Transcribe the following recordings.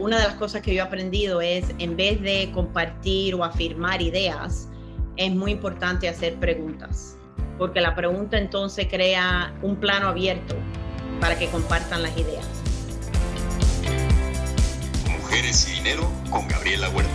una de las cosas que yo he aprendido es, en vez de compartir o afirmar ideas, es muy importante hacer preguntas, porque la pregunta entonces crea un plano abierto para que compartan las ideas. Mujeres y Dinero con Gabriela Huerta.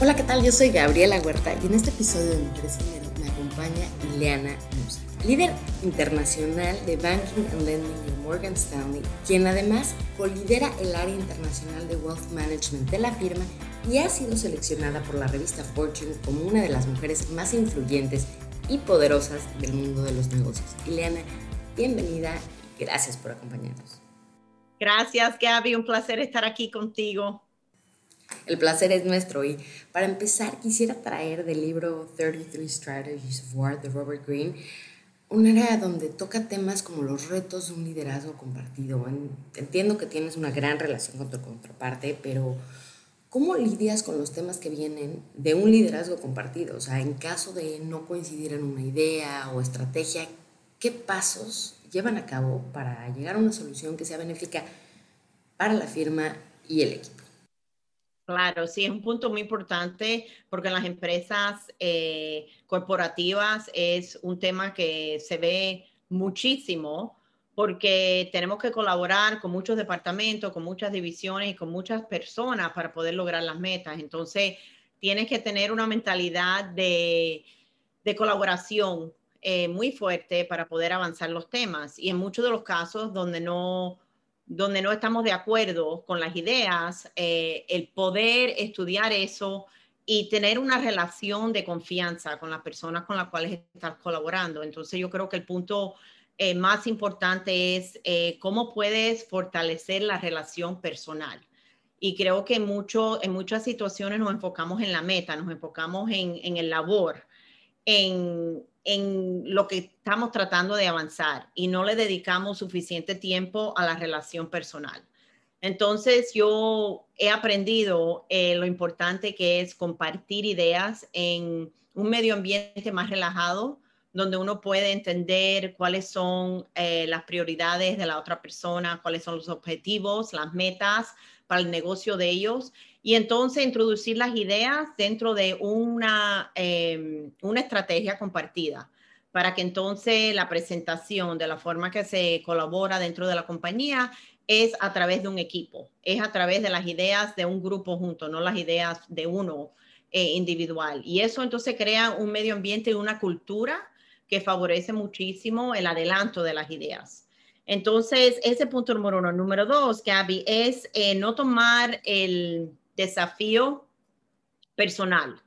Hola, ¿qué tal? Yo soy Gabriela Huerta y en este episodio de Mujeres y Dinero me acompaña Ileana Musa, líder internacional de Banking and Lending de Morgan Stanley, quien además colidera el área internacional de Wealth Management de la firma y ha sido seleccionada por la revista Fortune como una de las mujeres más influyentes y poderosas del mundo de los negocios. Ileana, bienvenida y gracias por acompañarnos. Gracias, Gaby. Un placer estar aquí contigo. El placer es nuestro y para empezar quisiera traer del libro 33 Strategies of War de Robert Greene un área donde toca temas como los retos de un liderazgo compartido. Entiendo que tienes una gran relación con tu contraparte, pero ¿cómo lidias con los temas que vienen de un liderazgo compartido? O sea, en caso de no coincidir en una idea o estrategia, ¿qué pasos llevan a cabo para llegar a una solución que sea benéfica para la firma y el equipo? Claro, sí, es un punto muy importante porque en las empresas eh, corporativas es un tema que se ve muchísimo porque tenemos que colaborar con muchos departamentos, con muchas divisiones y con muchas personas para poder lograr las metas. Entonces, tienes que tener una mentalidad de, colaboración eh, muy fuerte para poder avanzar los temas. Y en muchos de los casos donde no donde no estamos de acuerdo con las ideas, eh, el poder estudiar eso y tener una relación de confianza con las personas con las cuales estás colaborando. Entonces yo creo que el punto eh, más importante es eh, cómo puedes fortalecer la relación personal. Y creo que mucho, en muchas situaciones nos enfocamos en la meta, nos enfocamos en, en el labor, en, en lo que estamos tratando de avanzar y no le dedicamos suficiente tiempo a la relación personal. Entonces yo he aprendido eh, lo importante que es compartir ideas en un medio ambiente más relajado, donde uno puede entender cuáles son eh, las prioridades de la otra persona, cuáles son los objetivos, las metas para el negocio de ellos y entonces introducir las ideas dentro de una, em, una estrategia compartida para que entonces la presentación de la forma que se colabora dentro de la compañía es a través de un equipo, es a través de las ideas de un grupo junto, no las ideas de uno eh, individual. Y eso entonces crea un medio ambiente y una cultura que favorece muchísimo el adelanto de las ideas. Entonces, ese punto número uno. Número dos, Gaby, es eh, no tomar el, desafío personalmente.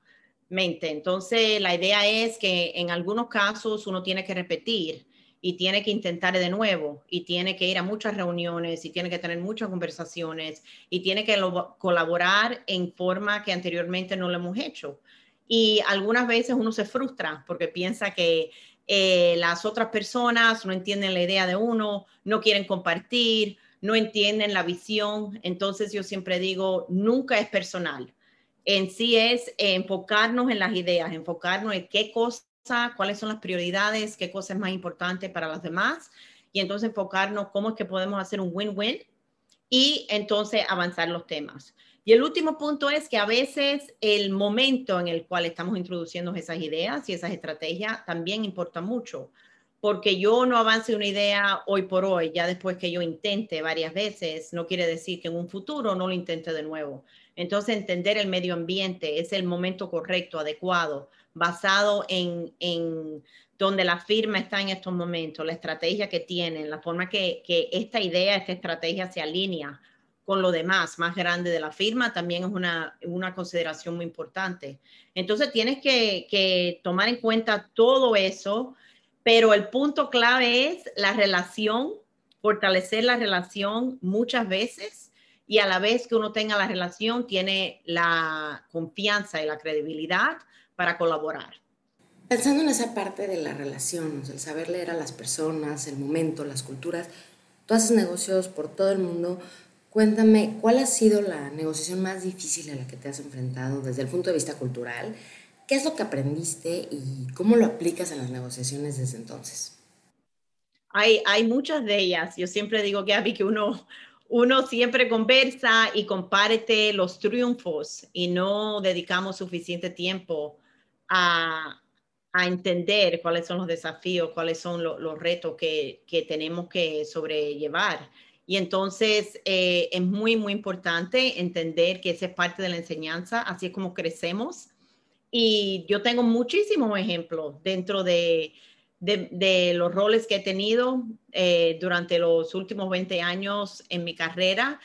Entonces, la idea es que en algunos casos uno tiene que repetir y tiene que intentar de nuevo y tiene que ir a muchas reuniones y tiene que tener muchas conversaciones y tiene que colaborar en forma que anteriormente no lo hemos hecho. Y algunas veces uno se frustra porque piensa que eh, las otras personas no entienden la idea de uno, no quieren compartir no entienden la visión. Entonces yo siempre digo, nunca es personal. En sí es enfocarnos en las ideas, enfocarnos en qué cosa, cuáles son las prioridades, qué cosa es más importante para los demás y entonces enfocarnos cómo es que podemos hacer un win-win y entonces avanzar los temas. Y el último punto es que a veces el momento en el cual estamos introduciendo esas ideas y esas estrategias también importa mucho porque yo no avance una idea hoy por hoy, ya después que yo intente varias veces, no quiere decir que en un futuro no lo intente de nuevo. Entonces, entender el medio ambiente es el momento correcto, adecuado, basado en, en donde la firma está en estos momentos, la estrategia que tienen, la forma que, que esta idea, esta estrategia se alinea con lo demás más grande de la firma, también es una, una consideración muy importante. Entonces, tienes que, que tomar en cuenta todo eso pero el punto clave es la relación, fortalecer la relación muchas veces y a la vez que uno tenga la relación, tiene la confianza y la credibilidad para colaborar. Pensando en esa parte de la relación, el saber leer a las personas, el momento, las culturas, tú haces negocios por todo el mundo. Cuéntame, ¿cuál ha sido la negociación más difícil a la que te has enfrentado desde el punto de vista cultural? ¿Qué es lo que aprendiste y cómo lo aplicas en las negociaciones desde entonces? Hay, hay muchas de ellas. Yo siempre digo, Gaby, que uno, uno siempre conversa y comparte los triunfos y no dedicamos suficiente tiempo a, entender cuáles son los desafíos, cuáles son los retos que, tenemos que sobrellevar. Y entonces eh, es muy, muy importante entender que esa es parte de la enseñanza, así es como crecemos. Y yo tengo muchísimos ejemplos dentro de, de, los roles que he tenido eh, durante los últimos 20 años en mi carrera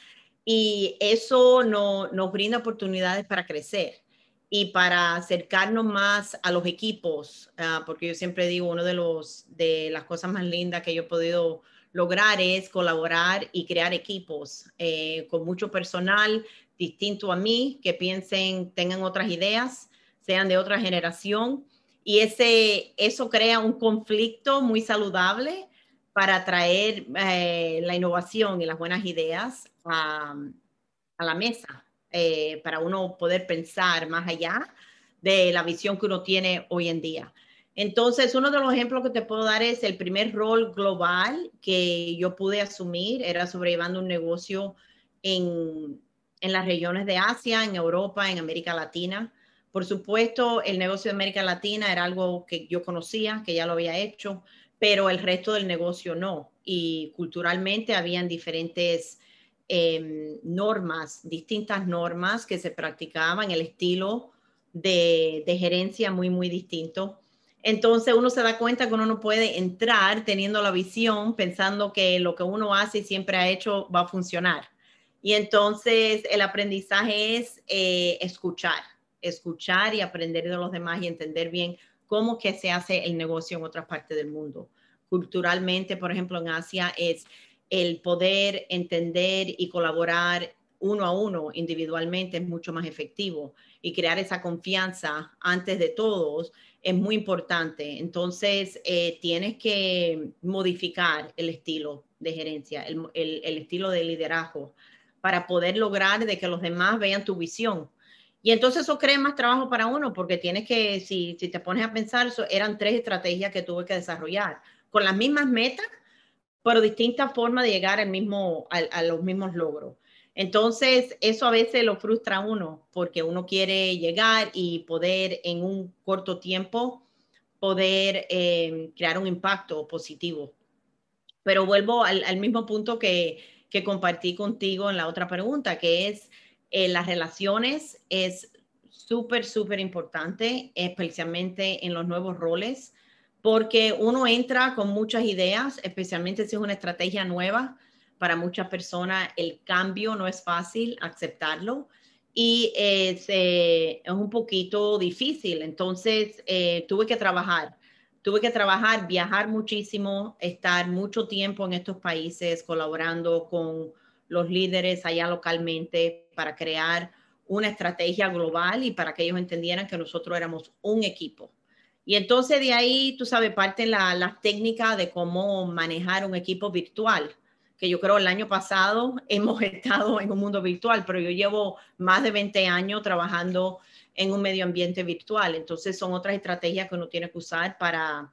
y eso no, nos brinda oportunidades para crecer y para acercarnos más a los equipos, ah, porque yo siempre digo, una de, los, de las cosas más lindas que yo he podido lograr es colaborar y crear equipos eh, con mucho personal distinto a mí, que piensen, tengan otras ideas, sean de otra generación y ese, eso crea un conflicto muy saludable para atraer eh, la innovación y las buenas ideas a, la mesa, eh, para uno poder pensar más allá de la visión que uno tiene hoy en día. Entonces, uno de los ejemplos que te puedo dar es el primer rol global que yo pude asumir, era sobrellevando un negocio en, en las regiones de Asia, en Europa, en América Latina. Por supuesto, el negocio de América Latina era algo que yo conocía, que ya lo había hecho, pero el resto del negocio no. Y culturalmente habían diferentes em, normas, distintas normas que se practicaban, el estilo de, gerencia muy, muy distinto. Entonces uno se da cuenta que uno no puede entrar teniendo la visión, pensando que lo que uno hace y siempre ha hecho va a funcionar. Y entonces el aprendizaje es eh, escuchar escuchar y aprender de los demás y entender bien cómo que se hace el negocio en otras partes del mundo. Culturalmente, por ejemplo, en Asia es el poder entender y colaborar uno a uno individualmente es mucho más efectivo y crear esa confianza antes de todos es muy importante. Entonces, eh, tienes que modificar el estilo de gerencia, el, el, estilo de liderazgo para poder lograr de que los demás vean tu visión y entonces eso crea más trabajo para uno porque tienes que, si, si te pones a pensar, eso eran tres estrategias que tuve que desarrollar con las mismas metas, pero distintas formas de llegar al mismo, a, los mismos logros. Entonces, eso a veces lo frustra uno porque uno quiere llegar y poder en un corto tiempo poder eh, crear un impacto positivo. Pero vuelvo al, al mismo punto que, que compartí contigo en la otra pregunta, que es eh, las relaciones es súper, súper importante, especialmente en los nuevos roles, porque uno entra con muchas ideas, especialmente si es una estrategia nueva. Para muchas personas el cambio no es fácil aceptarlo y es, es un poquito difícil. Entonces, eh, tuve que trabajar tuve que trabajar, viajar muchísimo, estar mucho tiempo en estos países colaborando con los líderes allá localmente para crear una estrategia global y para que ellos entendieran que nosotros éramos un equipo. Y entonces de ahí, tú sabes, parte la, la técnica de cómo manejar un equipo virtual, que yo creo el año pasado hemos estado en un mundo virtual, pero yo llevo más de 20 años trabajando en un medio ambiente virtual. Entonces son otras estrategias que uno tiene que usar para,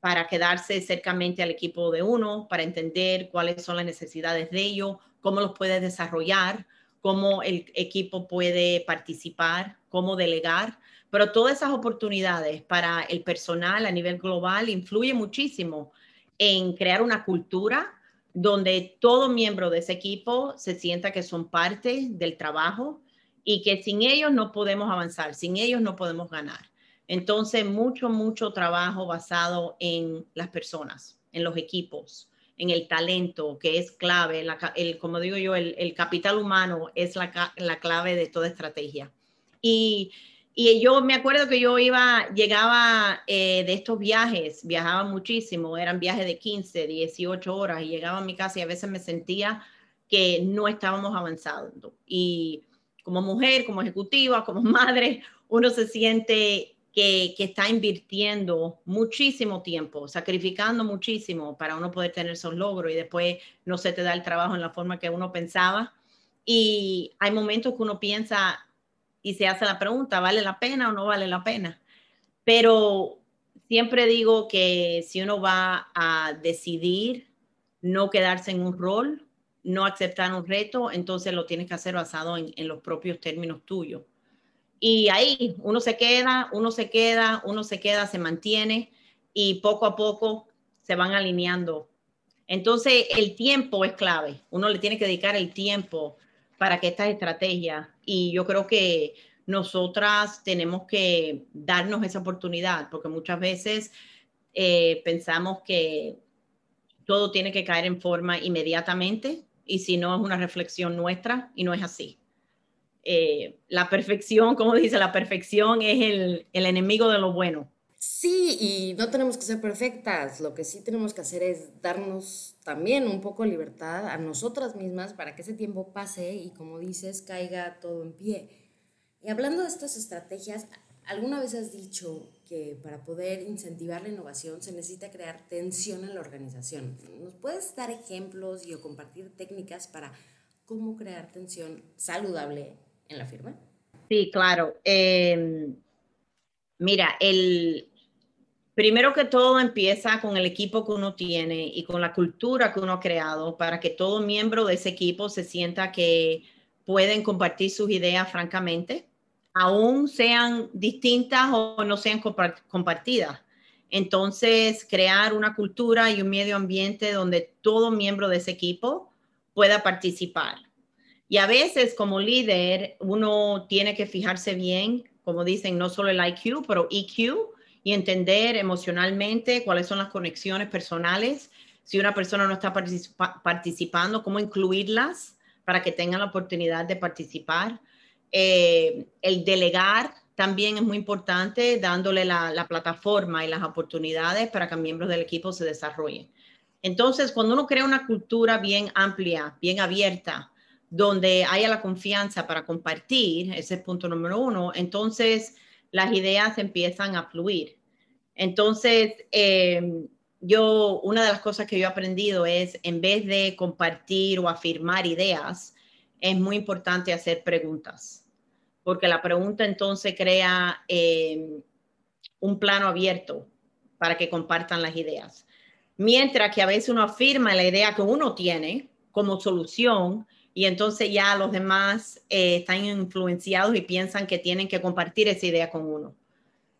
para quedarse cercamente al equipo de uno, para entender cuáles son las necesidades de ellos, cómo los puede desarrollar, cómo el equipo puede participar, cómo delegar, pero todas esas oportunidades para el personal a nivel global influye muchísimo en crear una cultura donde todo miembro de ese equipo se sienta que son parte del trabajo y que sin ellos no podemos avanzar, sin ellos no podemos ganar. Entonces, mucho, mucho trabajo basado en las personas, en los equipos, en el talento, que es clave, el, como digo yo, el, capital humano es la, clave de toda estrategia. Y, yo me acuerdo que yo iba, llegaba eh, de estos viajes, viajaba muchísimo, eran viajes de 15, 18 horas y llegaba a mi casa y a veces me sentía que no estábamos avanzando. Y como mujer, como ejecutiva, como madre, uno se siente que, está invirtiendo muchísimo tiempo, sacrificando muchísimo para uno poder tener esos logros y después no se te da el trabajo en la forma que uno pensaba. Y hay momentos que uno piensa y se hace la pregunta, ¿vale la pena o no vale la pena? Pero siempre digo que si uno va a decidir no quedarse en un rol, no aceptar un reto, entonces lo tienes que hacer basado en, los propios términos tuyos. Y ahí uno se queda, uno se queda, uno se queda, se mantiene y poco a poco se van alineando. Entonces el tiempo es clave. Uno le tiene que dedicar el tiempo para que estas estrategias, y yo creo que nosotras tenemos que darnos esa oportunidad, porque muchas veces eh, pensamos que todo tiene que caer en forma inmediatamente y si no es una reflexión nuestra y no es así. Eh, la perfección, como dice, la perfección es el, el enemigo de lo bueno. Sí, y no tenemos que ser perfectas. Lo que sí tenemos que hacer es darnos también un poco de libertad a nosotras mismas para que ese tiempo pase y, como dices, caiga todo en pie. Y hablando de estas estrategias, ¿alguna vez has dicho que para poder incentivar la innovación se necesita crear tensión en la organización? ¿Nos puedes dar ejemplos y o compartir técnicas para cómo crear tensión saludable en la firma? Sí, claro. Em, mira, el primero que todo empieza con el equipo que uno tiene y con la cultura que uno ha creado para que todo miembro de ese equipo se sienta que pueden compartir sus ideas francamente, aún sean distintas o no sean compartidas. Entonces, crear una cultura y un medio ambiente donde todo miembro de ese equipo pueda participar. Y a veces como líder uno tiene que fijarse bien, como dicen, no solo el IQ, pero EQ y entender emocionalmente cuáles son las conexiones personales. Si una persona no está participando, cómo incluirlas para que tengan la oportunidad de participar. Eh, el delegar también es muy importante, dándole la, la plataforma y las oportunidades para que miembros del equipo se desarrollen. Entonces, cuando uno crea una cultura bien amplia, bien abierta, donde haya la confianza para compartir, ese es punto número uno, entonces las ideas empiezan a fluir. Entonces, eh, yo, una de las cosas que yo he aprendido es, en vez de compartir o afirmar ideas, es muy importante hacer preguntas, porque la pregunta entonces crea eh, un plano abierto para que compartan las ideas. Mientras que a veces uno afirma la idea que uno tiene como solución, y entonces ya los demás eh, están influenciados y piensan que tienen que compartir esa idea con uno.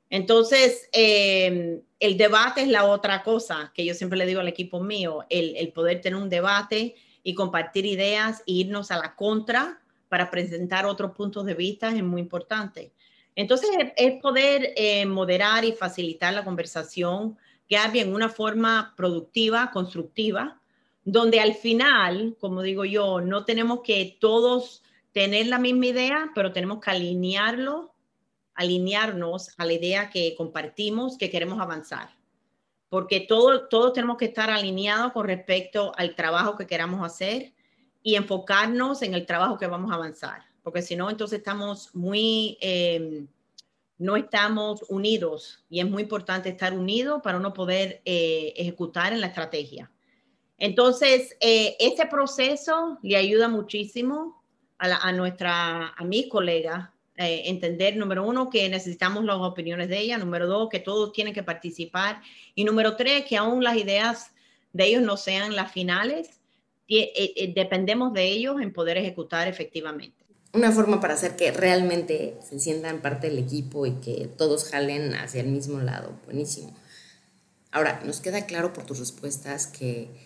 Entonces, eh, el debate es la otra cosa que yo siempre le digo al equipo mío, el, poder tener un debate y compartir ideas e irnos a la contra para presentar otros puntos de vista es muy importante. Entonces, es poder eh, moderar y facilitar la conversación, que en una forma productiva, constructiva, donde al final, como digo yo, no tenemos que todos tener la misma idea, pero tenemos que alinearlo, alinearnos a la idea que compartimos, que queremos avanzar. Porque todo, todos tenemos que estar alineados con respecto al trabajo que queramos hacer y enfocarnos en el trabajo que vamos a avanzar. Porque si no, entonces estamos muy, em, no estamos unidos y es muy importante estar unidos para uno poder eh, ejecutar en la estrategia. Entonces, eh, ese proceso le ayuda muchísimo a, nuestra, a mis colegas eh, entender, número uno, que necesitamos las opiniones de ella, número dos, que todos tienen que participar y número tres, que aún las ideas de ellos no sean las finales, eh, dependemos de ellos en poder ejecutar efectivamente. Una forma para hacer que realmente se sientan parte del equipo y que todos jalen hacia el mismo lado. Buenísimo. Ahora, nos queda claro por tus respuestas que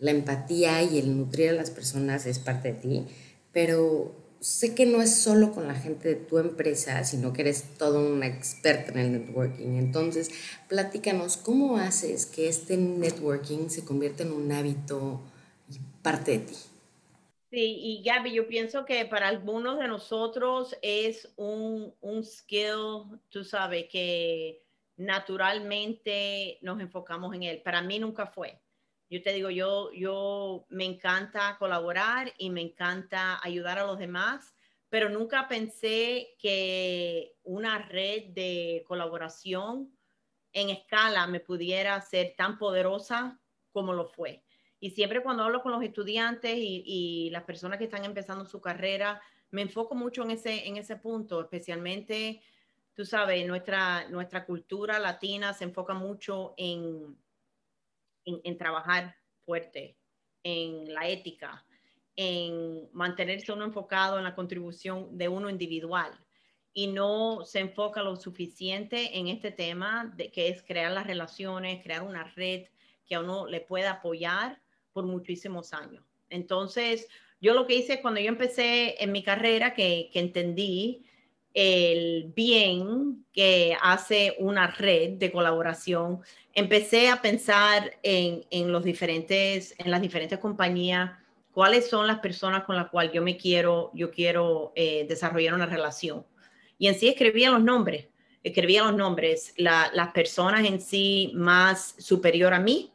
la empatía y el nutrir a las personas es parte de ti, pero sé que no es solo con la gente de tu empresa, sino que eres todo una experta en el networking. Entonces, platícanos, ¿cómo haces que este networking se convierta en un hábito y parte de ti? Sí, y Gaby, yo pienso que para algunos de nosotros es un, un skill, tú sabes, que naturalmente nos enfocamos en él. Para mí nunca fue. Yo te digo, yo, yo me encanta colaborar y me encanta ayudar a los demás, pero nunca pensé que una red de colaboración en escala me pudiera ser tan poderosa como lo fue. Y siempre cuando hablo con los estudiantes y, y, las personas que están empezando su carrera, me enfoco mucho en ese, en ese punto, especialmente, tú sabes, nuestra, nuestra cultura latina se enfoca mucho en, en, trabajar fuerte, en la ética, en mantenerse uno enfocado en la contribución de uno individual y no se enfoca lo suficiente en este tema de que es crear las relaciones, crear una red que a uno le pueda apoyar por muchísimos años. Entonces, yo lo que hice cuando yo empecé en mi carrera, que, que entendí el bien que hace una red de colaboración, empecé a pensar en, los diferentes, en las diferentes compañías, cuáles son las personas con las cuales yo me quiero, yo quiero eh, desarrollar una relación. Y en sí escribía los nombres, escribía los nombres, las personas en sí más superior a mí,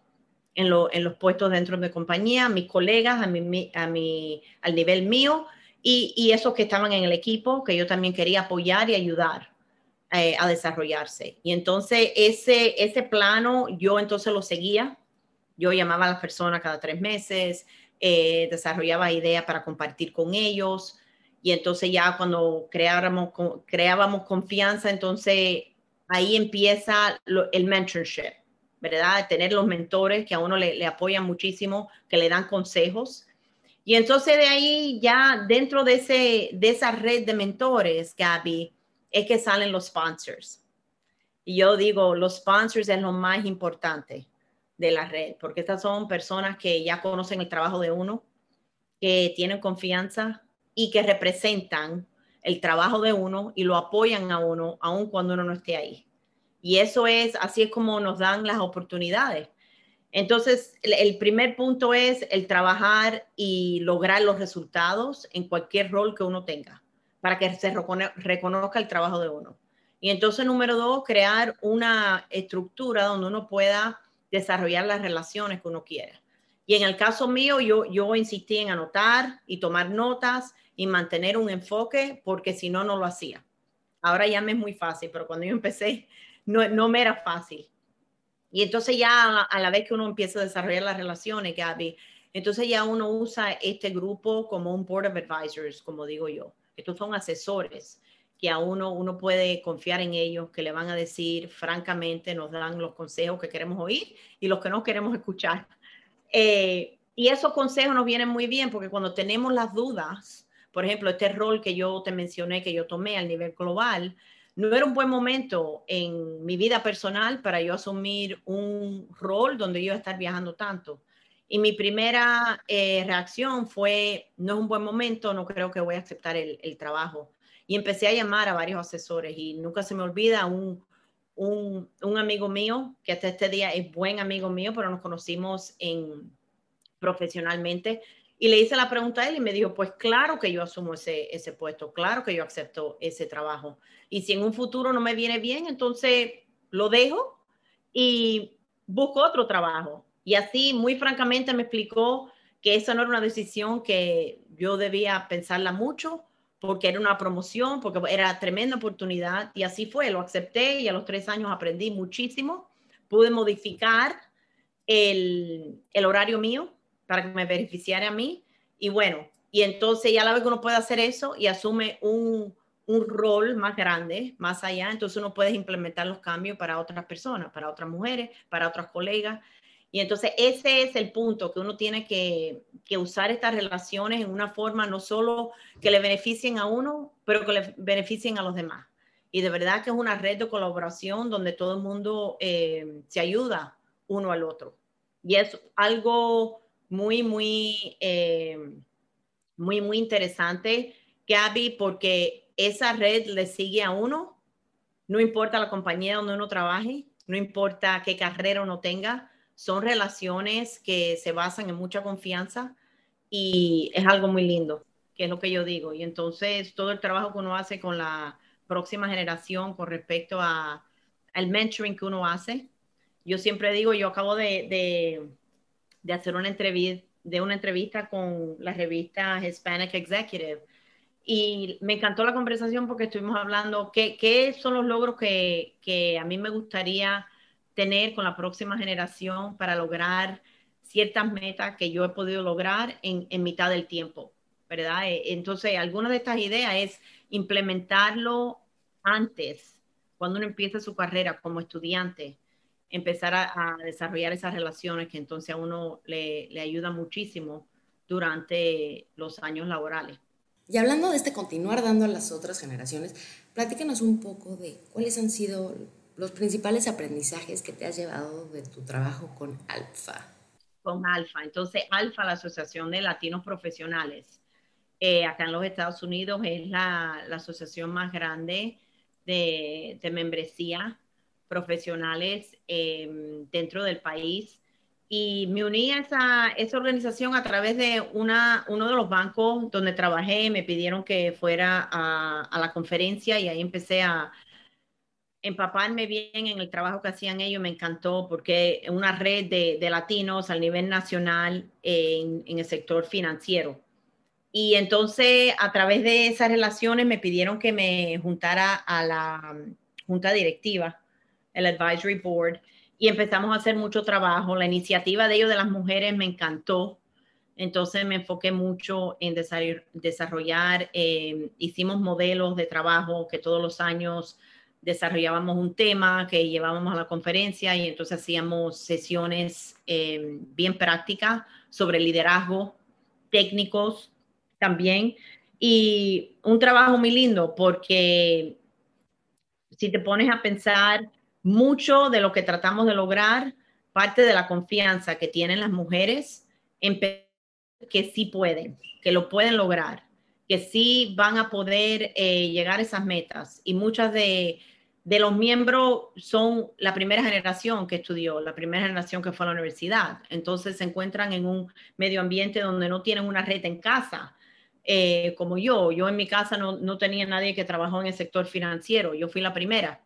en, lo, en, los puestos dentro de compañía, mis colegas a mi, a mi, al nivel mío y, y, esos que estaban en el equipo que yo también quería apoyar y ayudar eh, a desarrollarse. Y entonces ese, ese plano yo entonces lo seguía. Yo llamaba a las personas cada tres meses, eh, desarrollaba ideas para compartir con ellos. Y entonces ya cuando creábamos, creábamos confianza, entonces ahí empieza el mentorship ¿verdad? Tener los mentores que a uno le apoyan muchísimo, que le dan consejos. Y entonces de ahí ya dentro de, ese, de esa red de mentores, Gaby, es que salen los sponsors. Y yo digo, los sponsors es lo más importante de la red, porque estas son personas que ya conocen el trabajo de uno, que tienen confianza y que representan el trabajo de uno y lo apoyan a uno, aun cuando uno no esté ahí. Y eso es, así es como nos dan las oportunidades. Entonces, el, primer punto es el trabajar y lograr los resultados en cualquier rol que uno tenga, para que se reconozca el trabajo de uno. Y entonces, número dos, crear una estructura donde uno pueda desarrollar las relaciones que uno quiera. Y en el caso mío, yo, yo insistí en anotar y tomar notas y mantener un enfoque, porque si no, no lo hacía. Ahora ya me es muy fácil, pero cuando yo empecé, no, no me era fácil. Y entonces ya a la, vez que uno empieza a desarrollar las relaciones, Gaby, entonces ya uno usa este grupo como un board of advisors, como digo yo. Estos son asesores que a uno, uno puede confiar en ellos, que le van a decir francamente, nos dan los consejos que queremos oír y los que no queremos escuchar. Eh, y esos consejos nos vienen muy bien porque cuando tenemos las dudas, por ejemplo, este rol que yo te mencioné, que yo tomé al nivel global, no era un buen momento en mi vida personal para yo asumir un rol donde yo iba a estar viajando tanto. Y mi primera eh, reacción fue, no es un buen momento, no creo que voy a aceptar el, trabajo. Y empecé a llamar a varios asesores y nunca se me olvida un, un, un, amigo mío, que hasta este día es buen amigo mío, pero nos conocimos en, profesionalmente, y le hice la pregunta a él y me dijo, pues claro que yo asumo ese, ese puesto, claro que yo acepto ese trabajo. Y si en un futuro no me viene bien, entonces lo dejo y busco otro trabajo. Y así, muy francamente, me explicó que esa no era una decisión que yo debía pensarla mucho, porque era una promoción, porque era tremenda oportunidad. Y así fue, lo acepté y a los tres años aprendí muchísimo. Pude modificar el, el horario mío para que me beneficiara a mí. Y bueno, y entonces ya la vez que uno puede hacer eso y asume un, un rol más grande, más allá, entonces uno puede implementar los cambios para otras personas, para otras mujeres, para otras colegas. Y entonces ese es el punto, que uno tiene que, que, usar estas relaciones en una forma no solo que le beneficien a uno, pero que le beneficien a los demás. Y de verdad que es una red de colaboración donde todo el mundo eh, se ayuda uno al otro. Y es algo muy, muy, eh, muy, muy interesante, Gaby, porque esa red le sigue a uno, no importa la compañía donde uno trabaje, no importa qué carrera uno tenga, son relaciones que se basan en mucha confianza y es algo muy lindo, que es lo que yo digo. Y entonces todo el trabajo que uno hace con la próxima generación con respecto a, al mentoring que uno hace, yo siempre digo, yo acabo de, de de hacer una entrevista, de una entrevista con la revista Hispanic Executive. Y me encantó la conversación porque estuvimos hablando qué, qué son los logros que, que, a mí me gustaría tener con la próxima generación para lograr ciertas metas que yo he podido lograr en, en mitad del tiempo, ¿verdad? E, entonces, alguna de estas ideas es implementarlo antes, cuando uno empieza su carrera como estudiante, empezar a, desarrollar esas relaciones que entonces a uno le, le ayuda muchísimo durante los años laborales. Y hablando de este continuar dando a las otras generaciones, platícanos un poco de cuáles han sido los principales aprendizajes que te has llevado de tu trabajo con Alfa. Con Alfa. Entonces, Alfa, la Asociación de Latinos Profesionales, eh, acá en los Estados Unidos es la, asociación más grande de, membresía profesionales em, dentro del país. Y me uní a esa, esa, organización a través de una, uno de los bancos donde trabajé. Me pidieron que fuera a, a la conferencia y ahí empecé a, empaparme bien en el trabajo que hacían ellos me encantó porque una red de, de latinos a nivel nacional en, en, el sector financiero. Y entonces a través de esas relaciones me pidieron que me juntara a la junta directiva, el advisory board, y empezamos a hacer mucho trabajo. La iniciativa de ellos de las mujeres me encantó. Entonces me enfoqué mucho en desarrollar, eh, hicimos modelos de trabajo que todos los años desarrollábamos un tema que llevábamos a la conferencia y entonces hacíamos sesiones eh, bien prácticas sobre liderazgo, técnicos también, y un trabajo muy lindo porque si te pones a pensar mucho de lo que tratamos de lograr, parte de la confianza que tienen las mujeres en que sí pueden, que lo pueden lograr, que sí van a poder eh, llegar a esas metas. Y muchas de de los miembros son la primera generación que estudió, la primera generación que fue a la universidad. Entonces se encuentran en un medio ambiente donde no tienen una red en casa, eh, como yo. Yo en mi casa no, tenía nadie que trabajó en el sector financiero, yo fui la primera.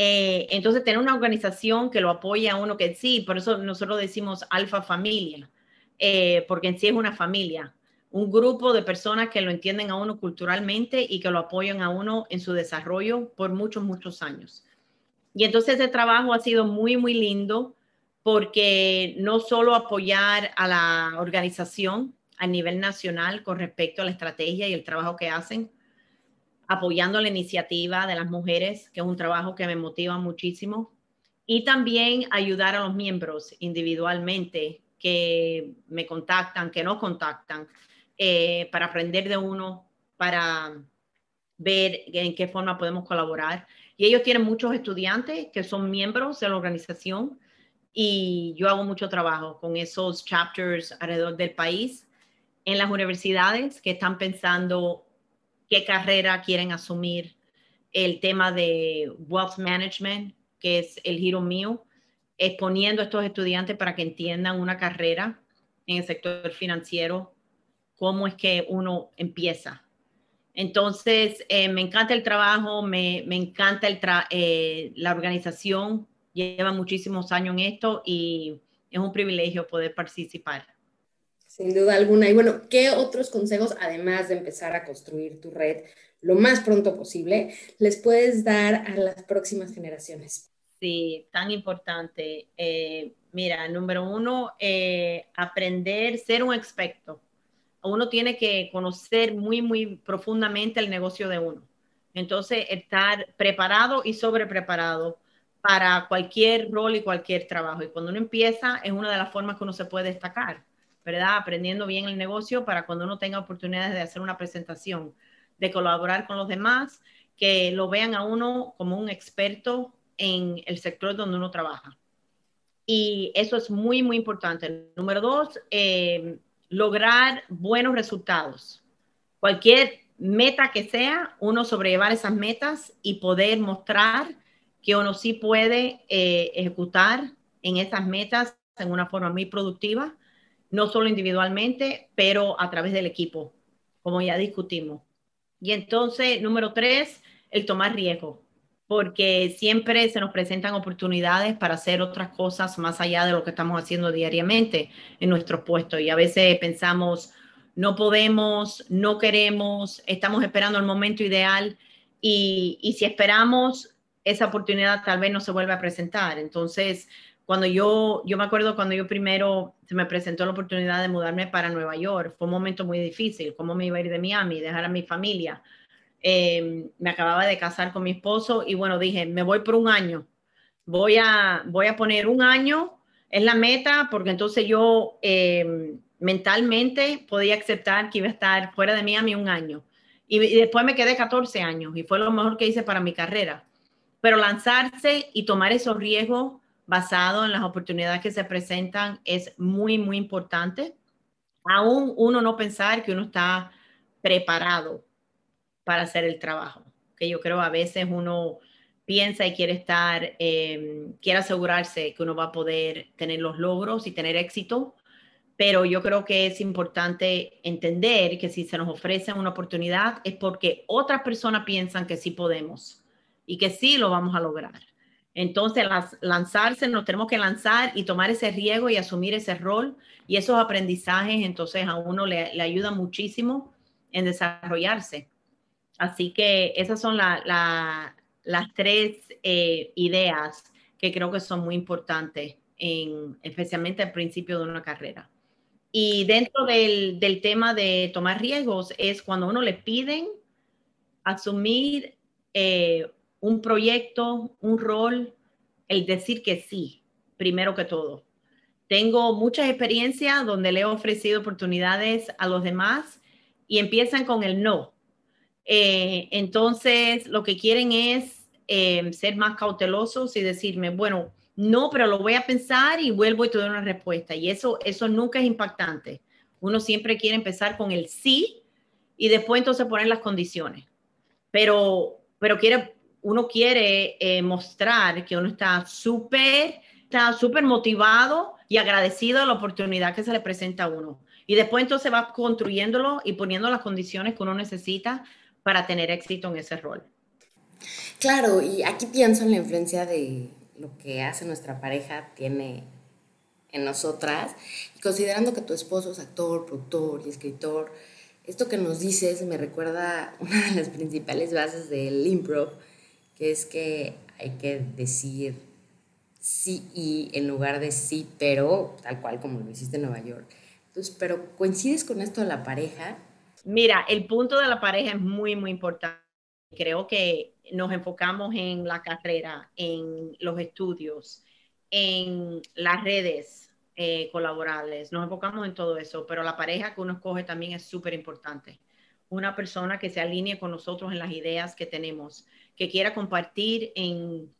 Eh, entonces tener una organización que lo apoya a uno que sí, por eso nosotros decimos alfa familia, eh, porque en sí es una familia un grupo de personas que lo entienden a uno culturalmente y que lo apoyan a uno en su desarrollo por muchos, muchos años. Y entonces ese trabajo ha sido muy, muy lindo porque no solo apoyar a la organización a nivel nacional con respecto a la estrategia y el trabajo que hacen, apoyando la iniciativa de las mujeres, que es un trabajo que me motiva muchísimo, y también ayudar a los miembros individualmente que me contactan, que no contactan, eh, para aprender de uno, para ver en qué forma podemos colaborar. Y ellos tienen muchos estudiantes que son miembros de la organización y yo hago mucho trabajo con esos chapters alrededor del país, en las universidades que están pensando qué carrera quieren asumir, el tema de wealth management, que es el giro mío, exponiendo a estos estudiantes para que entiendan una carrera en el sector financiero cómo es que uno empieza. Entonces, eh, me encanta el trabajo, me, encanta el eh, la organización, lleva muchísimos años en esto y es un privilegio poder participar. Sin duda alguna. Y bueno, ¿qué otros consejos, además de empezar a construir tu red lo más pronto posible, les puedes dar a las próximas generaciones? Sí, tan importante. Eh, mira, número uno, aprender, ser un experto uno tiene que conocer muy, muy profundamente el negocio de uno. Entonces, estar preparado y sobrepreparado para cualquier rol y cualquier trabajo. Y cuando uno empieza, es una de las formas que uno se puede destacar, ¿verdad? Aprendiendo bien el negocio para cuando uno tenga oportunidades de hacer una presentación, de colaborar con los demás, que lo vean a uno como un experto en el sector donde uno trabaja. Y eso es muy, muy importante. Número dos, eh, lograr buenos resultados. Cualquier meta que sea, uno sobrellevar esas metas y poder mostrar que uno sí puede eh, ejecutar en esas metas en una forma muy productiva, no solo individualmente, pero a través del equipo, como ya discutimos. Y entonces, número tres, el tomar riesgo, porque siempre se nos presentan oportunidades para hacer otras cosas más allá de lo que estamos haciendo diariamente en nuestros puestos. Y a veces pensamos, no podemos, no queremos, estamos esperando el momento ideal y, y si esperamos, esa oportunidad tal vez no se vuelve a presentar. Entonces, cuando yo, yo me acuerdo cuando yo primero se me presentó la oportunidad de mudarme para Nueva York, fue un momento muy difícil, cómo me iba a ir de Miami, dejar a mi familia Em, me acababa de casar con mi esposo y bueno, dije, me voy por un año. Voy a, voy a poner un año, es la meta, porque entonces yo em, mentalmente podía aceptar que iba a estar fuera de Miami un año. Y, y, después me quedé 14 años y fue lo mejor que hice para mi carrera. Pero lanzarse y tomar esos riesgos basados en las oportunidades que se presentan es muy, muy importante. Aún uno no pensar que uno está preparado para hacer el trabajo, que yo creo a veces uno piensa y quiere estar, eh, quiere asegurarse que uno va a poder tener los logros y tener éxito, pero yo creo que es importante entender que si se nos ofrece una oportunidad es porque otras personas piensan que sí podemos y que sí lo vamos a lograr. Entonces, lanzarse, nos tenemos que lanzar y tomar ese riesgo y asumir ese rol y esos aprendizajes, entonces a uno le, le ayuda muchísimo en desarrollarse. Así que esas son las tres eh, ideas que creo que son muy importantes, en, especialmente al principio de una carrera. Y dentro del, tema de tomar riesgos es cuando uno le piden asumir eh, un proyecto, un rol, el decir que sí, primero que todo. Tengo muchas experiencias donde le he ofrecido oportunidades a los demás y empiezan con el no. Eh, entonces, lo que quieren es eh, ser más cautelosos y decirme, bueno, no, pero lo voy a pensar y vuelvo y te doy una respuesta. Y eso, eso nunca es impactante. Uno siempre quiere empezar con el sí y después entonces poner las condiciones. Pero, pero quiere, uno quiere eh, mostrar que uno está súper, está súper motivado y agradecido de la oportunidad que se le presenta a uno. Y después entonces va construyéndolo y poniendo las condiciones que uno necesita para tener éxito en ese rol. Claro, y aquí pienso en la influencia de lo que hace nuestra pareja tiene en nosotras, y considerando que tu esposo es actor, productor y escritor, esto que nos dices me recuerda una de las principales bases del improv, que es que hay que decir sí y en lugar de sí, pero tal cual como lo hiciste en Nueva York. Entonces, pero coincides con esto de la pareja. Mira, el punto de la pareja es muy, muy importante. Creo que nos enfocamos en la carrera, en los estudios, en las redes eh, colaborables, nos enfocamos en todo eso, pero la pareja que uno escoge también es súper importante. Una persona que se alinee con nosotros en las ideas que tenemos, que quiera compartir en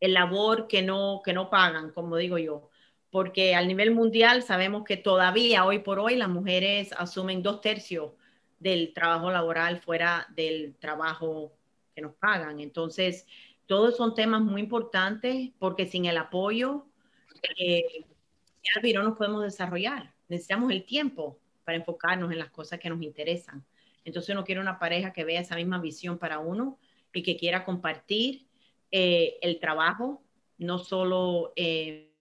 el labor que no, que no pagan, como digo yo, porque al nivel mundial sabemos que todavía hoy por hoy las mujeres asumen dos tercios del trabajo laboral fuera del trabajo nos pagan. Entonces, todos son temas muy importantes porque sin el apoyo, eh, no nos podemos desarrollar. Necesitamos el tiempo para enfocarnos en las cosas que nos interesan. Entonces uno quiere una pareja que vea esa misma visión para uno y que quiera compartir eh, el trabajo, no solo eh,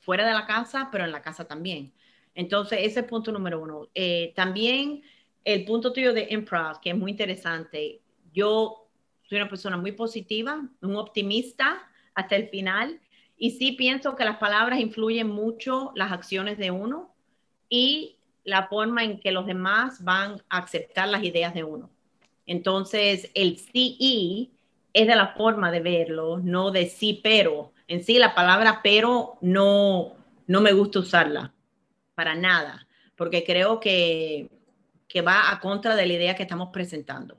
fuera de la casa, pero en la casa también. Entonces, ese es punto número uno. Eh, también el punto tuyo de improv, que es muy interesante. Yo soy una persona muy positiva, un optimista hasta el final. Y sí pienso que las palabras influyen mucho las acciones de uno y la forma en que los demás van a aceptar las ideas de uno. Entonces, el sí es de la forma de verlo, no de sí pero. En sí, la palabra pero no, no me gusta usarla para nada, porque creo que, que va a contra de la idea que estamos presentando.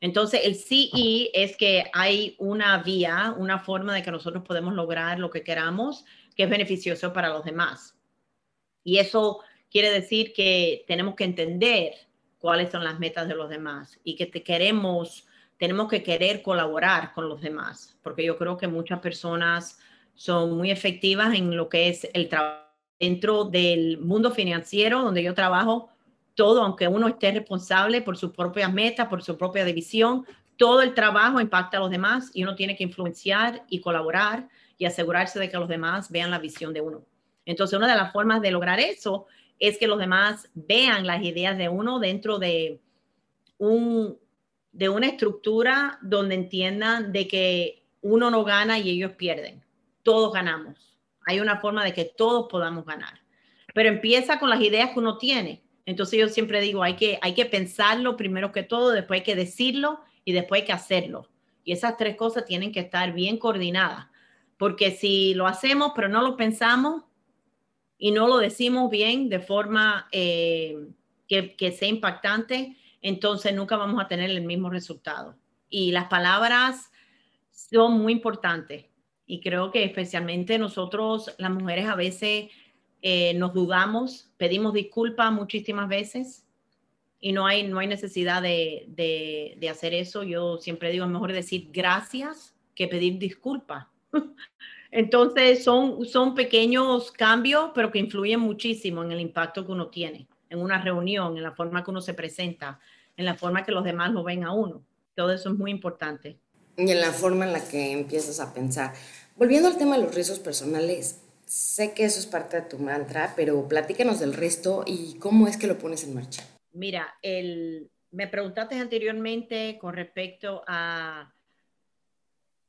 Entonces, el CE es que hay una vía, una forma de que nosotros podemos lograr lo que queramos que es beneficioso para los demás. Y eso quiere decir que tenemos que entender cuáles son las metas de los demás y que te queremos, tenemos que querer colaborar con los demás, porque yo creo que muchas personas son muy efectivas en lo que es el trabajo dentro del mundo financiero donde yo trabajo todo, aunque uno esté responsable por sus propias metas, por su propia división, todo el trabajo impacta a los demás y uno tiene que influenciar y colaborar y asegurarse de que los demás vean la visión de uno. Entonces, una de las formas de lograr eso es que los demás vean las ideas de uno dentro de un de una estructura donde entiendan de que uno no gana y ellos pierden. Todos ganamos. Hay una forma de que todos podamos ganar. Pero empieza con las ideas que uno tiene. Entonces yo siempre digo, hay que, hay que pensarlo primero que todo, después hay que decirlo y después hay que hacerlo. Y esas tres cosas tienen que estar bien coordinadas, porque si lo hacemos pero no lo pensamos, y no lo decimos bien de forma eh, que, sea impactante, entonces nunca vamos a tener el mismo resultado. Y las palabras son muy importantes. Y creo que especialmente nosotros, las mujeres, a veces eh, nos dudamos, pedimos disculpas muchísimas veces y no hay, no hay necesidad de, de, de hacer eso. Yo siempre digo, es mejor decir gracias que pedir disculpas. Entonces son, son pequeños cambios, pero que influyen muchísimo en el impacto que uno tiene en una reunión, en la forma que uno se presenta, en la forma que los demás lo ven a uno. Todo eso es muy importante. Y en la forma en la que empiezas a pensar. Volviendo al tema de los riesgos personales, sé que eso es parte de tu mantra, pero platícanos del resto y cómo es que lo pones en marcha. Mira, el, me preguntaste anteriormente con respecto a,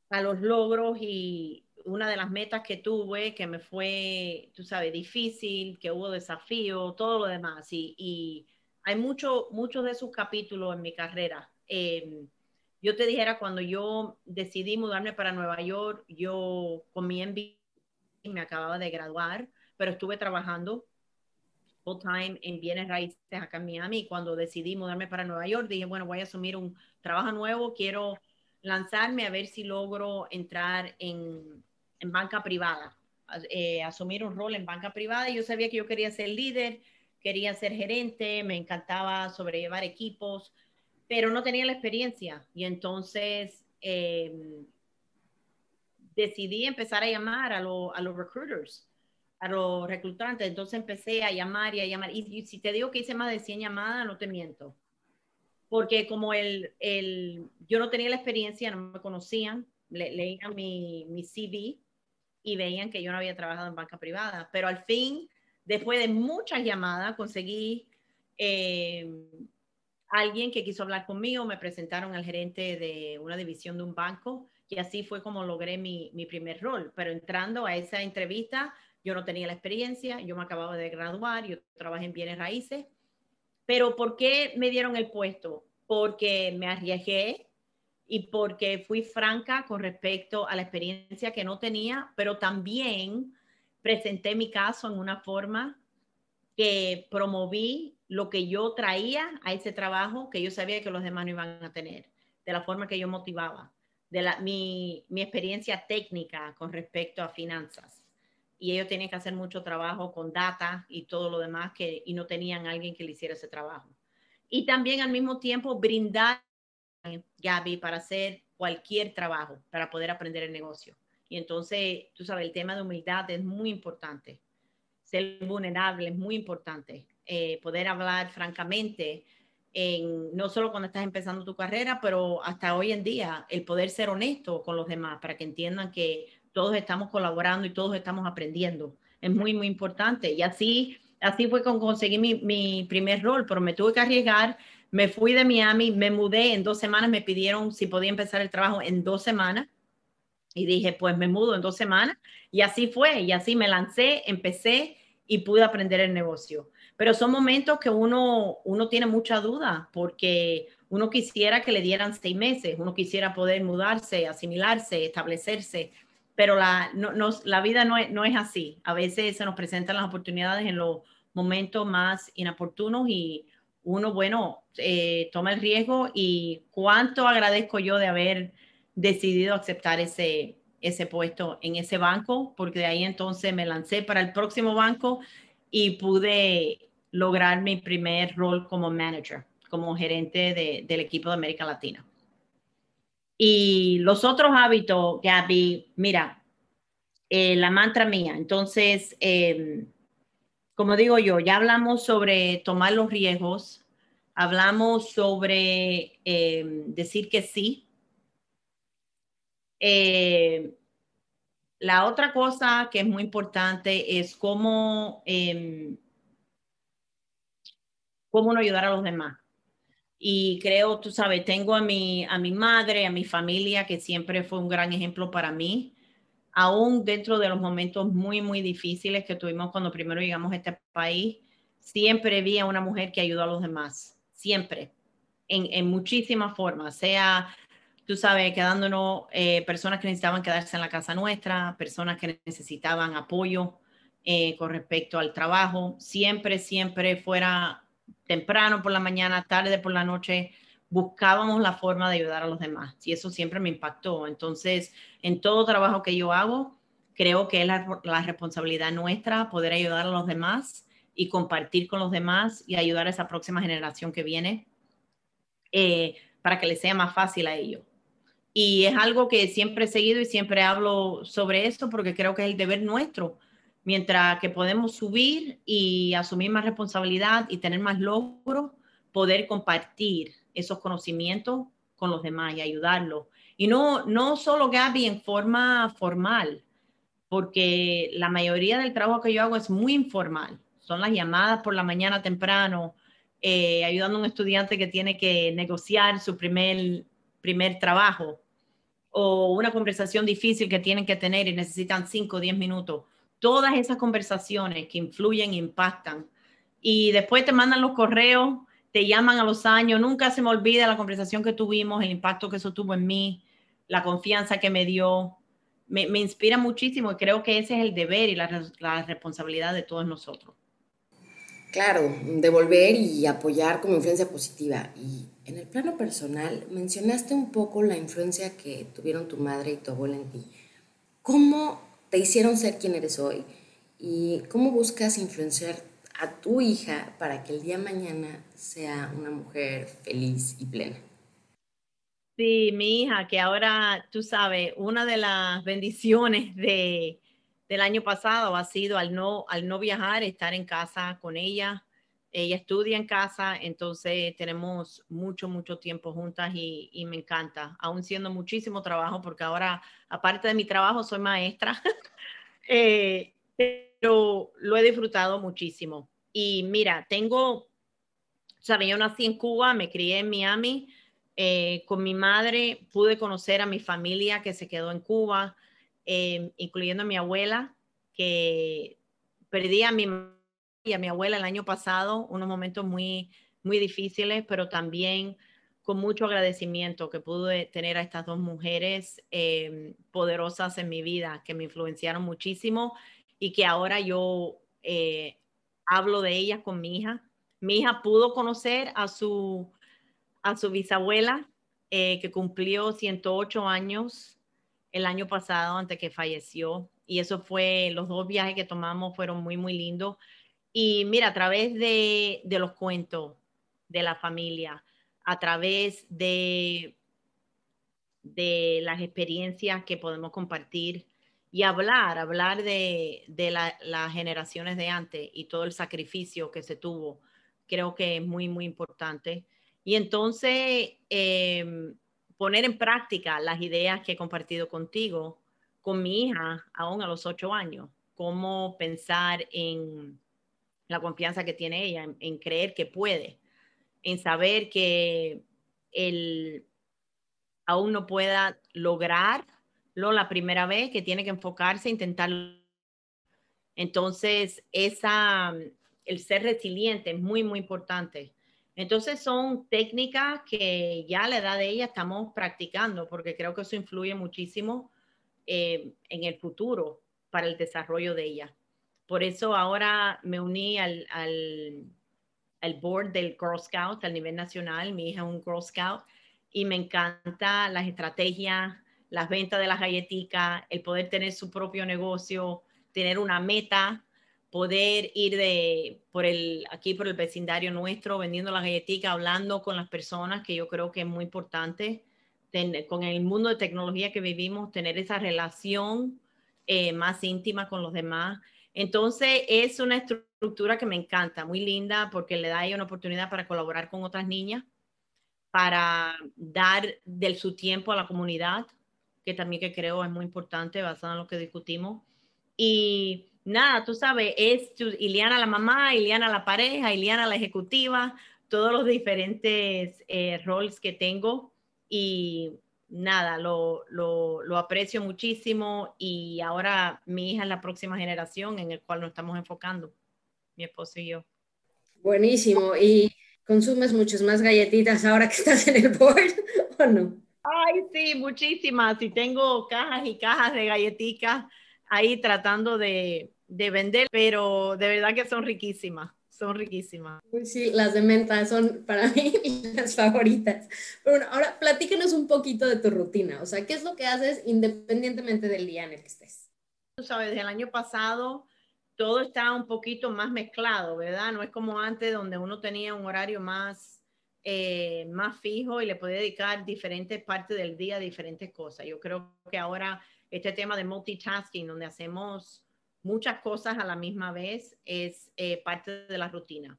a los logros y una de las metas que tuve, que me fue, tú sabes, difícil, que hubo desafío, todo lo demás. Y, y hay muchos muchos de esos capítulos en mi carrera. Eh, yo te dijera, cuando yo decidí mudarme para Nueva York, yo con mi MBA me acababa de graduar, pero estuve trabajando full time en bienes raíces acá en Miami. Y cuando decidí mudarme para Nueva York, dije, bueno, voy a asumir un trabajo nuevo, quiero lanzarme a ver si logro entrar en, en banca privada, eh, asumir un rol en banca privada. Y yo sabía que yo quería ser líder, quería ser gerente, me encantaba sobrellevar equipos, pero no tenía la experiencia. Y entonces eh, decidí empezar a llamar a, a, los recruiters, a los reclutantes. Entonces empecé a llamar y a llamar. Y, si te digo que hice más de 100 llamadas, no te miento. Porque como el, el yo no tenía la experiencia, no me conocían, le, leían mi, mi CV y veían que yo no había trabajado en banca privada. Pero al fin, después de muchas llamadas, conseguí eh, alguien que quiso hablar conmigo, me presentaron al gerente de una división de un banco y así fue como logré mi, mi, primer rol. Pero entrando a esa entrevista, yo no tenía la experiencia, yo me acababa de graduar, yo trabajé en bienes raíces. Pero ¿por qué me dieron el puesto? Porque me arriesgué y porque fui franca con respecto a la experiencia que no tenía, pero también presenté mi caso en una forma que promoví lo que yo traía a ese trabajo que yo sabía que los demás no iban a tener, de la forma que yo motivaba, de la, mi, mi experiencia técnica con respecto a finanzas. Y ellos tenían que hacer mucho trabajo con data y todo lo demás que, y no tenían alguien que le hiciera ese trabajo. Y también al mismo tiempo brindar, Gaby, para hacer cualquier trabajo, para poder aprender el negocio. Y entonces, tú sabes, el tema de humildad es muy importante. Ser vulnerable es muy importante. Eh, poder hablar francamente, en, no solo cuando estás empezando tu carrera, pero hasta hoy en día, el poder ser honesto con los demás para que entiendan que todos estamos colaborando y todos estamos aprendiendo. Es muy, muy importante. Y así, así fue con conseguir mi, mi primer rol, pero me tuve que arriesgar. Me fui de Miami, me mudé en dos semanas, me pidieron si podía empezar el trabajo en dos semanas. Y dije, pues me mudo en dos semanas. Y así fue, y así me lancé, empecé y pude aprender el negocio. Pero son momentos que uno, uno tiene mucha duda porque uno quisiera que le dieran seis meses, uno quisiera poder mudarse, asimilarse, establecerse, pero la, no, la vida no es, no es así. A veces se nos presentan las oportunidades en los momentos más inoportunos y uno, bueno, eh, toma el riesgo y cuánto agradezco yo de haber decidido aceptar ese, ese puesto en ese banco, porque de ahí entonces me lancé para el próximo banco y pude lograr mi primer rol como manager, como gerente del equipo de América Latina. Y los otros hábitos, Gaby, mira, eh, la mantra mía. Entonces, em, como digo yo, ya hablamos sobre tomar los riesgos, hablamos sobre em, decir que sí. Eh, la otra cosa que es muy importante es cómo em, cómo no ayudar a los demás. Y creo, tú sabes, tengo a mi, a mi madre, a mi familia, que siempre fue un gran ejemplo para mí, aún dentro de los momentos muy, muy difíciles que tuvimos cuando primero llegamos a este país, siempre vi a una mujer que ayudó a los demás, siempre, en, en muchísimas formas, sea, tú sabes, quedándonos eh, personas que necesitaban quedarse en la casa nuestra, personas que necesitaban apoyo, eh, con respecto al trabajo. Siempre, siempre fuera temprano por la mañana, tarde por la noche, buscábamos la forma de ayudar a los demás. Y eso siempre me impactó. Entonces, en todo trabajo que yo hago, creo que es la, responsabilidad nuestra poder ayudar a los demás y compartir con los demás y ayudar a esa próxima generación que viene eh, para que les sea más fácil a ellos. Y es algo que siempre he seguido y siempre hablo sobre esto porque creo que es el deber nuestro. Mientras que podemos subir y asumir más responsabilidad y tener más logros, poder compartir esos conocimientos con los demás y ayudarlos. Y no, no solo Gaby en forma formal, porque la mayoría del trabajo que yo hago es muy informal. Son las llamadas por la mañana temprano, eh, ayudando a un estudiante que tiene que negociar su primer, primer trabajo o una conversación difícil que tienen que tener y necesitan 5 o 10 minutos. Todas esas conversaciones que influyen, impactan. Y después te mandan los correos te llaman a los años, nunca se me olvida la conversación que tuvimos, el impacto que eso tuvo en mí, la confianza que me dio, me, inspira muchísimo y creo que ese es el deber y la, la responsabilidad de todos nosotros. Claro, devolver y apoyar como influencia positiva. Y en el plano personal, mencionaste un poco la influencia que tuvieron tu madre y tu abuela en ti. ¿Cómo te hicieron ser quien eres hoy? ¿Y cómo buscas influenciar a tu hija para que el día mañana sea una mujer feliz y plena. Sí, mi hija, que ahora tú sabes, una de las bendiciones de, del año pasado ha sido al no, al no viajar, estar en casa con ella. Ella estudia en casa, entonces tenemos mucho, mucho tiempo juntas y, y me encanta, aún siendo muchísimo trabajo, porque ahora, aparte de mi trabajo, soy maestra. eh, pero lo he disfrutado muchísimo. Y mira, tengo, sabes, yo nací en Cuba, me crié en Miami, eh, con mi madre pude conocer a mi familia que se quedó en Cuba, eh, incluyendo a mi abuela, que perdí a mi y a mi abuela el año pasado, unos momentos muy, muy difíciles, pero también con mucho agradecimiento que pude tener a estas dos mujeres eh, poderosas en mi vida, que me influenciaron muchísimo y que ahora yo eh, hablo de ellas con mi hija. Mi hija pudo conocer a su, a su bisabuela, eh, que cumplió 108 años el año pasado antes que falleció. Y eso fue, los dos viajes que tomamos fueron muy, muy lindos. Y mira, a través de, de los cuentos de la familia, a través de, de las experiencias que podemos compartir, y hablar, hablar de, las generaciones de antes y todo el sacrificio que se tuvo, creo que es muy, muy importante. Y entonces, em, poner en práctica las ideas que he compartido contigo con mi hija, aún a los ocho años, cómo pensar en la confianza que tiene ella, en, en creer que puede, en saber que él aún no pueda lograr la primera vez, que tiene que enfocarse, intentar. Entonces, esa, el ser resiliente es muy, muy importante. Entonces, son técnicas que ya a la edad de ella estamos practicando, porque creo que eso influye muchísimo eh, en el futuro para el desarrollo de ella. Por eso ahora me uní al, al, al board del Girl Scout a nivel nacional. Mi hija es un Girl Scout y me encanta las estrategias, las ventas de las galletitas, el poder tener su propio negocio, tener una meta, poder ir de por el aquí por el vecindario nuestro vendiendo las galletitas, hablando con las personas, que yo creo que es muy importante con el mundo de tecnología que vivimos, tener esa relación eh, más íntima con los demás. Entonces es una estructura que me encanta, muy linda, porque le da a ella una oportunidad para colaborar con otras niñas, para dar del su tiempo a la comunidad, que también que creo es muy importante basado en lo que discutimos. Y nada, tú sabes, es Iliana la mamá, Iliana la pareja, Iliana la ejecutiva, todos los diferentes eh, roles que tengo y nada, lo, lo, lo, aprecio muchísimo y ahora mi hija es la próxima generación en el cual nos estamos enfocando, mi esposo y yo. Buenísimo. ¿Y consumes muchas más galletitas ahora que estás en el board o no? Ay, sí, muchísimas. Y tengo cajas y cajas de galletitas ahí tratando de, de vender, pero de verdad que son riquísimas son riquísimas. Sí, las de menta son para mí las favoritas. Pero bueno, ahora platícanos un poquito de tu rutina. O sea, ¿qué es lo que haces independientemente del día en el que estés? Tú sabes, desde el año pasado todo está un poquito más mezclado, ¿verdad? No es como antes donde uno tenía un horario más, eh, más fijo y le podía dedicar diferentes partes del día a diferentes cosas. Yo creo que ahora este tema de multitasking, donde hacemos muchas cosas a la misma vez es eh, parte de la rutina.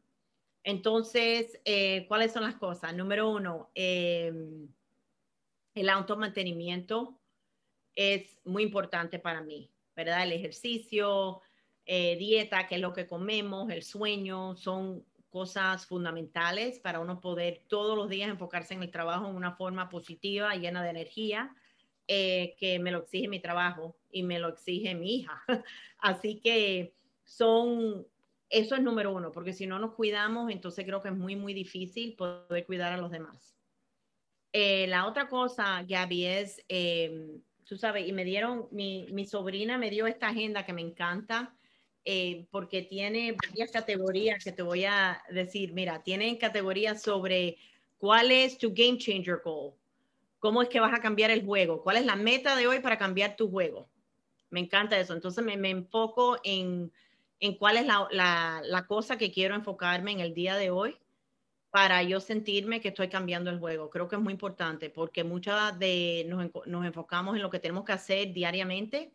Entonces, eh, ¿cuáles son las cosas? Número uno, em, el automantenimiento es muy importante para mí, ¿verdad? El ejercicio, eh, dieta, que es lo que comemos, el sueño, son cosas fundamentales para uno poder todos los días enfocarse en el trabajo en una forma positiva, llena de energía eh, que me lo exige mi trabajo y me lo exige mi hija. Así que son, eso es número uno, porque si no nos cuidamos, entonces creo que es muy, muy difícil poder cuidar a los demás. Eh, la otra cosa, Gaby, es, em, tú sabes, y me dieron, mi, mi, sobrina me dio esta agenda que me encanta. Eh, porque tiene varias categorías que te voy a decir. Mira, tienen categorías sobre cuál es tu game changer goal, cómo es que vas a cambiar el juego, cuál es la meta de hoy para cambiar tu juego. Me encanta eso. Entonces me, enfoco en, cuál es la, cosa que quiero enfocarme en el día de hoy para yo sentirme que estoy cambiando el juego. Creo que es muy importante porque muchas de nos, nos enfocamos en lo que tenemos que hacer diariamente,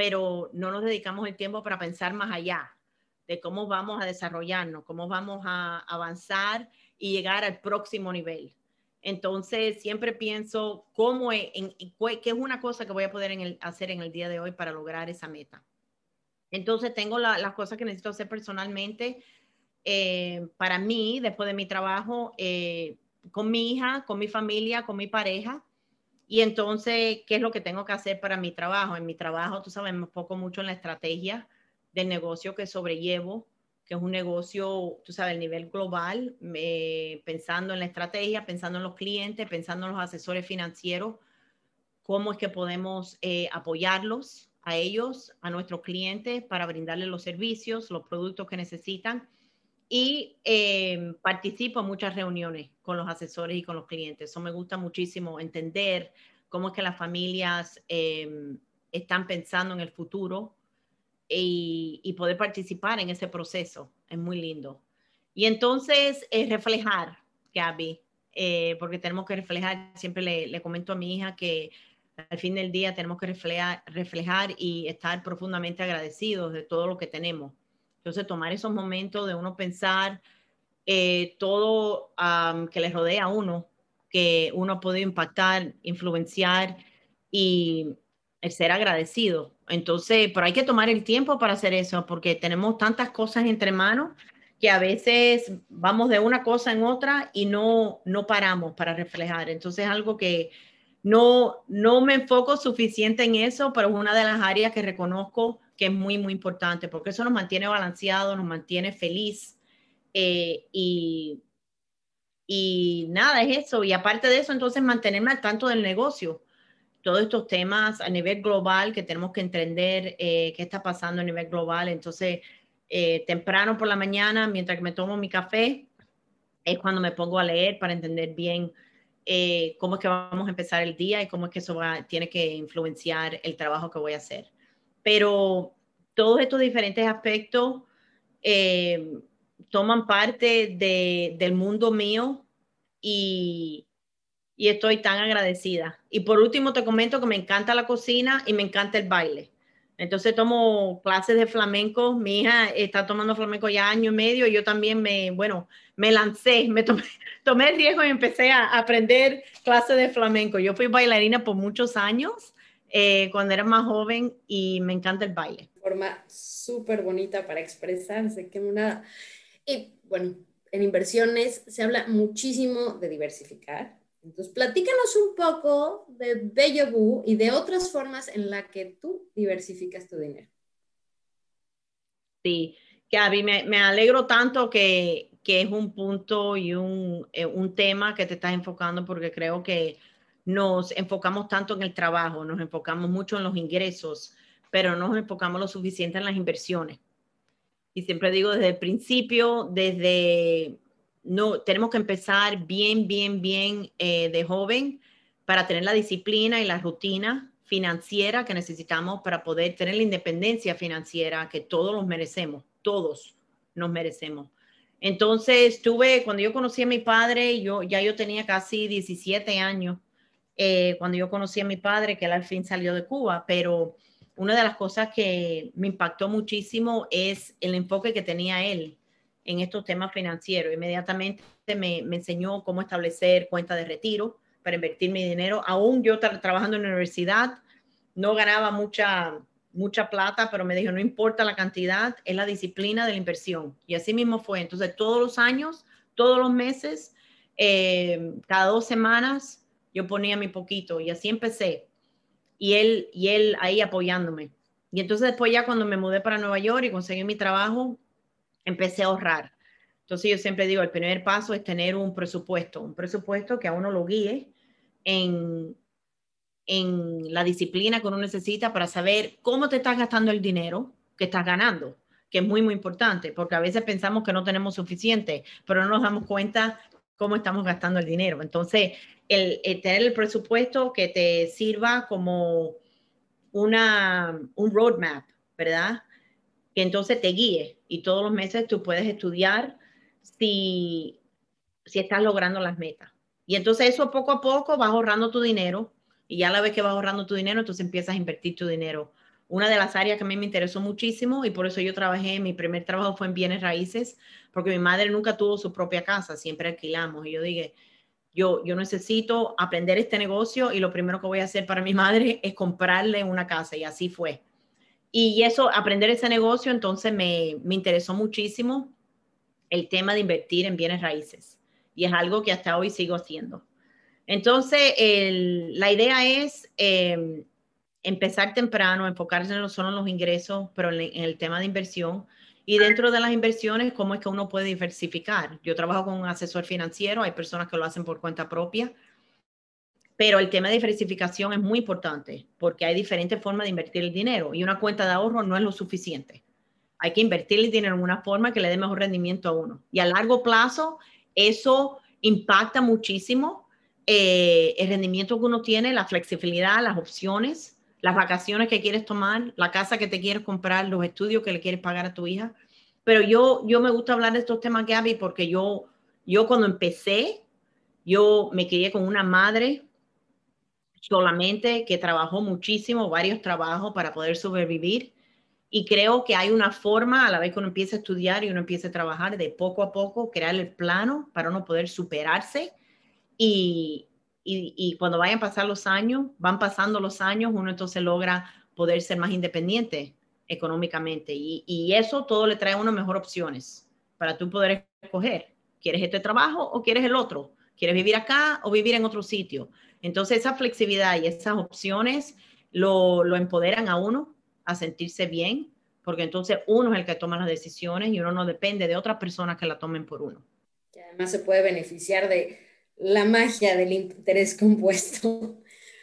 pero no nos dedicamos el tiempo para pensar más allá de cómo vamos a desarrollarnos, cómo vamos a avanzar y llegar al próximo nivel. Entonces, siempre pienso cómo es, en, qué es una cosa que voy a poder hacer en el día de hoy para lograr esa meta. Entonces, tengo las cosas que necesito hacer personalmente eh, para mí, después de mi trabajo, eh, con mi hija, con mi familia, con mi pareja. Y entonces, ¿qué es lo que tengo que hacer para mi trabajo? En mi trabajo, tú sabes, me enfoco mucho en la estrategia del negocio que sobrellevo que es un negocio, tú sabes, a nivel global, pensando en la estrategia, pensando en los clientes, pensando en los asesores financieros, cómo es que podemos eh, apoyarlos a ellos, a nuestros clientes, para brindarles los servicios, los productos que necesitan. Y eh, participo en muchas reuniones con los asesores y con los clientes. Eso me gusta muchísimo, entender cómo es que las familias eh, están pensando en el futuro, y, poder participar en ese proceso. Es muy lindo. Y entonces es reflejar, Gaby, eh, porque tenemos que reflejar, siempre le, le, comento a mi hija que al fin del día tenemos que reflejar, reflejar y estar profundamente agradecidos de todo lo que tenemos. Entonces tomar esos momentos de uno pensar eh, todo que le rodea a uno, que uno puede impactar, influenciar y ser agradecido entonces, pero hay que tomar el tiempo para hacer eso, porque tenemos tantas cosas entre manos que a veces vamos de una cosa en otra y no, no paramos para reflejar. Entonces, algo que no, no me enfoco suficiente en eso, pero es una de las áreas que reconozco que es muy, muy importante, porque eso nos mantiene balanceado, nos mantiene feliz. Eh, y, y nada, es eso. Y aparte de eso, entonces mantenerme al tanto del negocio todos estos temas a nivel global que tenemos que entender eh, qué está pasando a nivel global. Entonces, eh, temprano por la mañana, mientras que me tomo mi café, es cuando me pongo a leer para entender bien eh, cómo es que vamos a empezar el día y cómo es que eso va, tiene que influenciar el trabajo que voy a hacer. Pero todos estos diferentes aspectos toman parte de, del mundo mío y, y estoy tan agradecida. Y por último te comento que me encanta la cocina y me encanta el baile. Entonces tomo clases de flamenco. Mi hija está tomando flamenco ya año y medio yo también me, bueno, me lancé, me tomé, tomé el riesgo y empecé a aprender clases de flamenco. Yo fui bailarina por muchos años eh, cuando era más joven y me encanta el baile. Forma súper bonita para expresarse, que una... Y bueno, en inversiones se habla muchísimo de diversificar, entonces, platícanos un poco de Bello y de otras formas en las que tú diversificas tu dinero. Sí, Gaby, me, me alegro tanto que, que, es un punto y un, eh, un tema que te estás enfocando porque creo que nos enfocamos tanto en el trabajo, nos enfocamos mucho en los ingresos, pero no nos enfocamos lo suficiente en las inversiones. Y siempre digo desde el principio, desde, no, tenemos que empezar bien, bien, bien eh, de joven para tener la disciplina y la rutina financiera que necesitamos para poder tener la independencia financiera que todos los merecemos, todos nos merecemos. Entonces, tuve, cuando yo conocí a mi padre, yo ya yo tenía casi 17 años, eh, cuando yo conocí a mi padre, que él al fin salió de Cuba, pero una de las cosas que me impactó muchísimo es el enfoque que tenía él en estos temas financieros. Inmediatamente me, me enseñó cómo establecer cuenta de retiro para invertir mi dinero. Aún yo trabajando en la universidad, no ganaba mucha, mucha plata, pero me dijo, no importa la cantidad, es la disciplina de la inversión. Y así mismo fue. Entonces, todos los años, todos los meses, eh, cada dos semanas, yo ponía mi poquito y así empecé. Y él, y él ahí apoyándome. Y entonces después ya cuando me mudé para Nueva York y conseguí mi trabajo, empecé a ahorrar. Entonces yo siempre digo, el primer paso es tener un presupuesto, un presupuesto que a uno lo guíe en, en la disciplina que uno necesita para saber cómo te estás gastando el dinero que estás ganando, que es muy, muy importante, porque a veces pensamos que no tenemos suficiente, pero no nos damos cuenta cómo estamos gastando el dinero. Entonces, el, tener el presupuesto que te sirva como una, un roadmap, ¿verdad? Que entonces te guíe y todos los meses tú puedes estudiar si, si estás logrando las metas. Y entonces eso poco a poco vas ahorrando tu dinero y ya la vez que vas ahorrando tu dinero, entonces empiezas a invertir tu dinero. Una de las áreas que a mí me interesó muchísimo y por eso yo trabajé, mi primer trabajo fue en bienes raíces, porque mi madre nunca tuvo su propia casa, siempre alquilamos. Y yo dije, yo, yo necesito aprender este negocio y lo primero que voy a hacer para mi madre es comprarle una casa y así fue. Y eso, aprender ese negocio, entonces me, me interesó muchísimo el tema de invertir en bienes raíces. Y es algo que hasta hoy sigo haciendo. Entonces, la idea es em, empezar temprano, enfocarse no solo en los ingresos, pero en, el tema de inversión. Y dentro de las inversiones, ¿cómo es que uno puede diversificar? Yo trabajo con un asesor financiero, hay personas que lo hacen por cuenta propia, pero el tema de diversificación es muy importante porque hay diferentes formas de invertir el dinero y una cuenta de ahorro no es lo suficiente. Hay que invertir el dinero en una forma que le dé mejor rendimiento a uno. Y a largo plazo, eso impacta muchísimo eh, el rendimiento que uno tiene, la flexibilidad, las opciones, las vacaciones que quieres tomar, la casa que te quieres comprar, los estudios que le quieres pagar a tu hija. Pero yo, yo me gusta hablar de estos temas, Gaby, porque yo, yo cuando empecé, yo me crié con una madre solamente que trabajó muchísimo, varios trabajos para poder sobrevivir. Y creo que hay una forma, a la vez que uno empieza a estudiar y uno empieza a trabajar, de poco a poco crear el plano para uno poder superarse y, y, cuando vayan a pasar los años, van pasando los años, uno entonces logra poder ser más independiente económicamente. Y, eso todo le trae a uno mejor opciones para tú poder escoger. ¿Quieres este trabajo o quieres el otro? ¿Quieres vivir acá o vivir en otro sitio? Entonces esa flexibilidad y esas opciones lo, lo empoderan a uno a sentirse bien, porque entonces uno es el que toma las decisiones y uno no depende de otras personas que la tomen por uno. Que además se puede beneficiar de la magia del interés compuesto.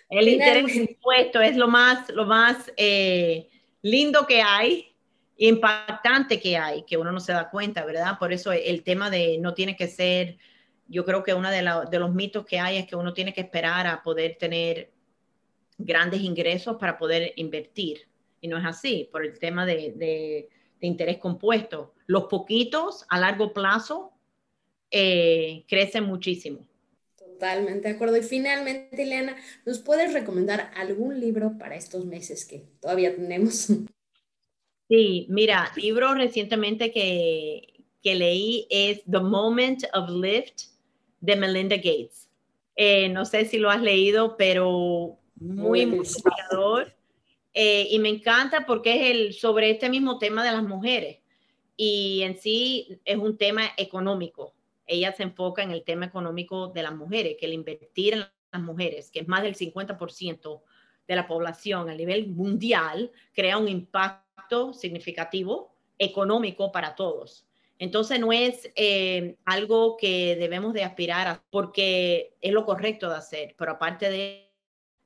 El interés compuesto es lo más, lo más eh, lindo que hay, impactante que hay, que uno no se da cuenta, ¿verdad? Por eso el tema de no tiene que ser, yo creo que uno de, de los mitos que hay es que uno tiene que esperar a poder tener grandes ingresos para poder invertir. Y no es así, por el tema de, de, de interés compuesto. Los poquitos a largo plazo eh, crecen muchísimo. Totalmente de acuerdo. Y finalmente, Ileana, ¿nos puedes recomendar algún libro para estos meses que todavía tenemos? Sí, mira, libro recientemente que, que leí es The Moment of Lift de Melinda Gates. Eh, no sé si lo has leído, pero muy, muy inspirador. Eh, y me encanta porque es el, sobre este mismo tema de las mujeres. Y en sí es un tema económico ella se enfoca en el tema económico de las mujeres, que el invertir en las mujeres, que es más del 50% de la población a nivel mundial, crea un impacto significativo económico para todos. Entonces no es eh, algo que debemos de aspirar a porque es lo correcto de hacer, pero aparte de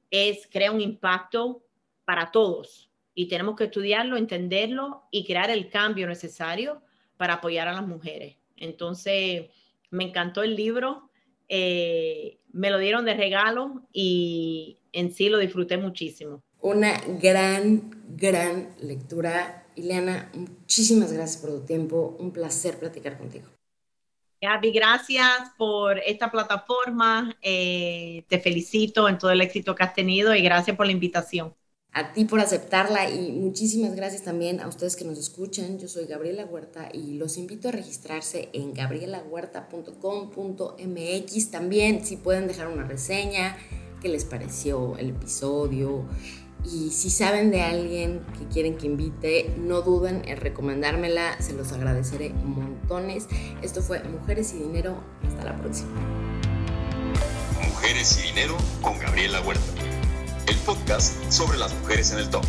es crea un impacto para todos y tenemos que estudiarlo, entenderlo y crear el cambio necesario para apoyar a las mujeres. Entonces, me encantó el libro, eh, me lo dieron de regalo y en sí lo disfruté muchísimo. Una gran, gran lectura. Ileana, muchísimas gracias por tu tiempo. Un placer platicar contigo. Gaby, gracias por esta plataforma. Eh, te felicito en todo el éxito que has tenido y gracias por la invitación. A ti por aceptarla y muchísimas gracias también a ustedes que nos escuchan. Yo soy Gabriela Huerta y los invito a registrarse en gabrielahuerta.com.mx. También si pueden dejar una reseña, qué les pareció el episodio, y si saben de alguien que quieren que invite, no duden en recomendármela, se los agradeceré montones. Esto fue Mujeres y Dinero, hasta la próxima. Mujeres y Dinero con Gabriela Huerta, el podcast sobre las mujeres en el top.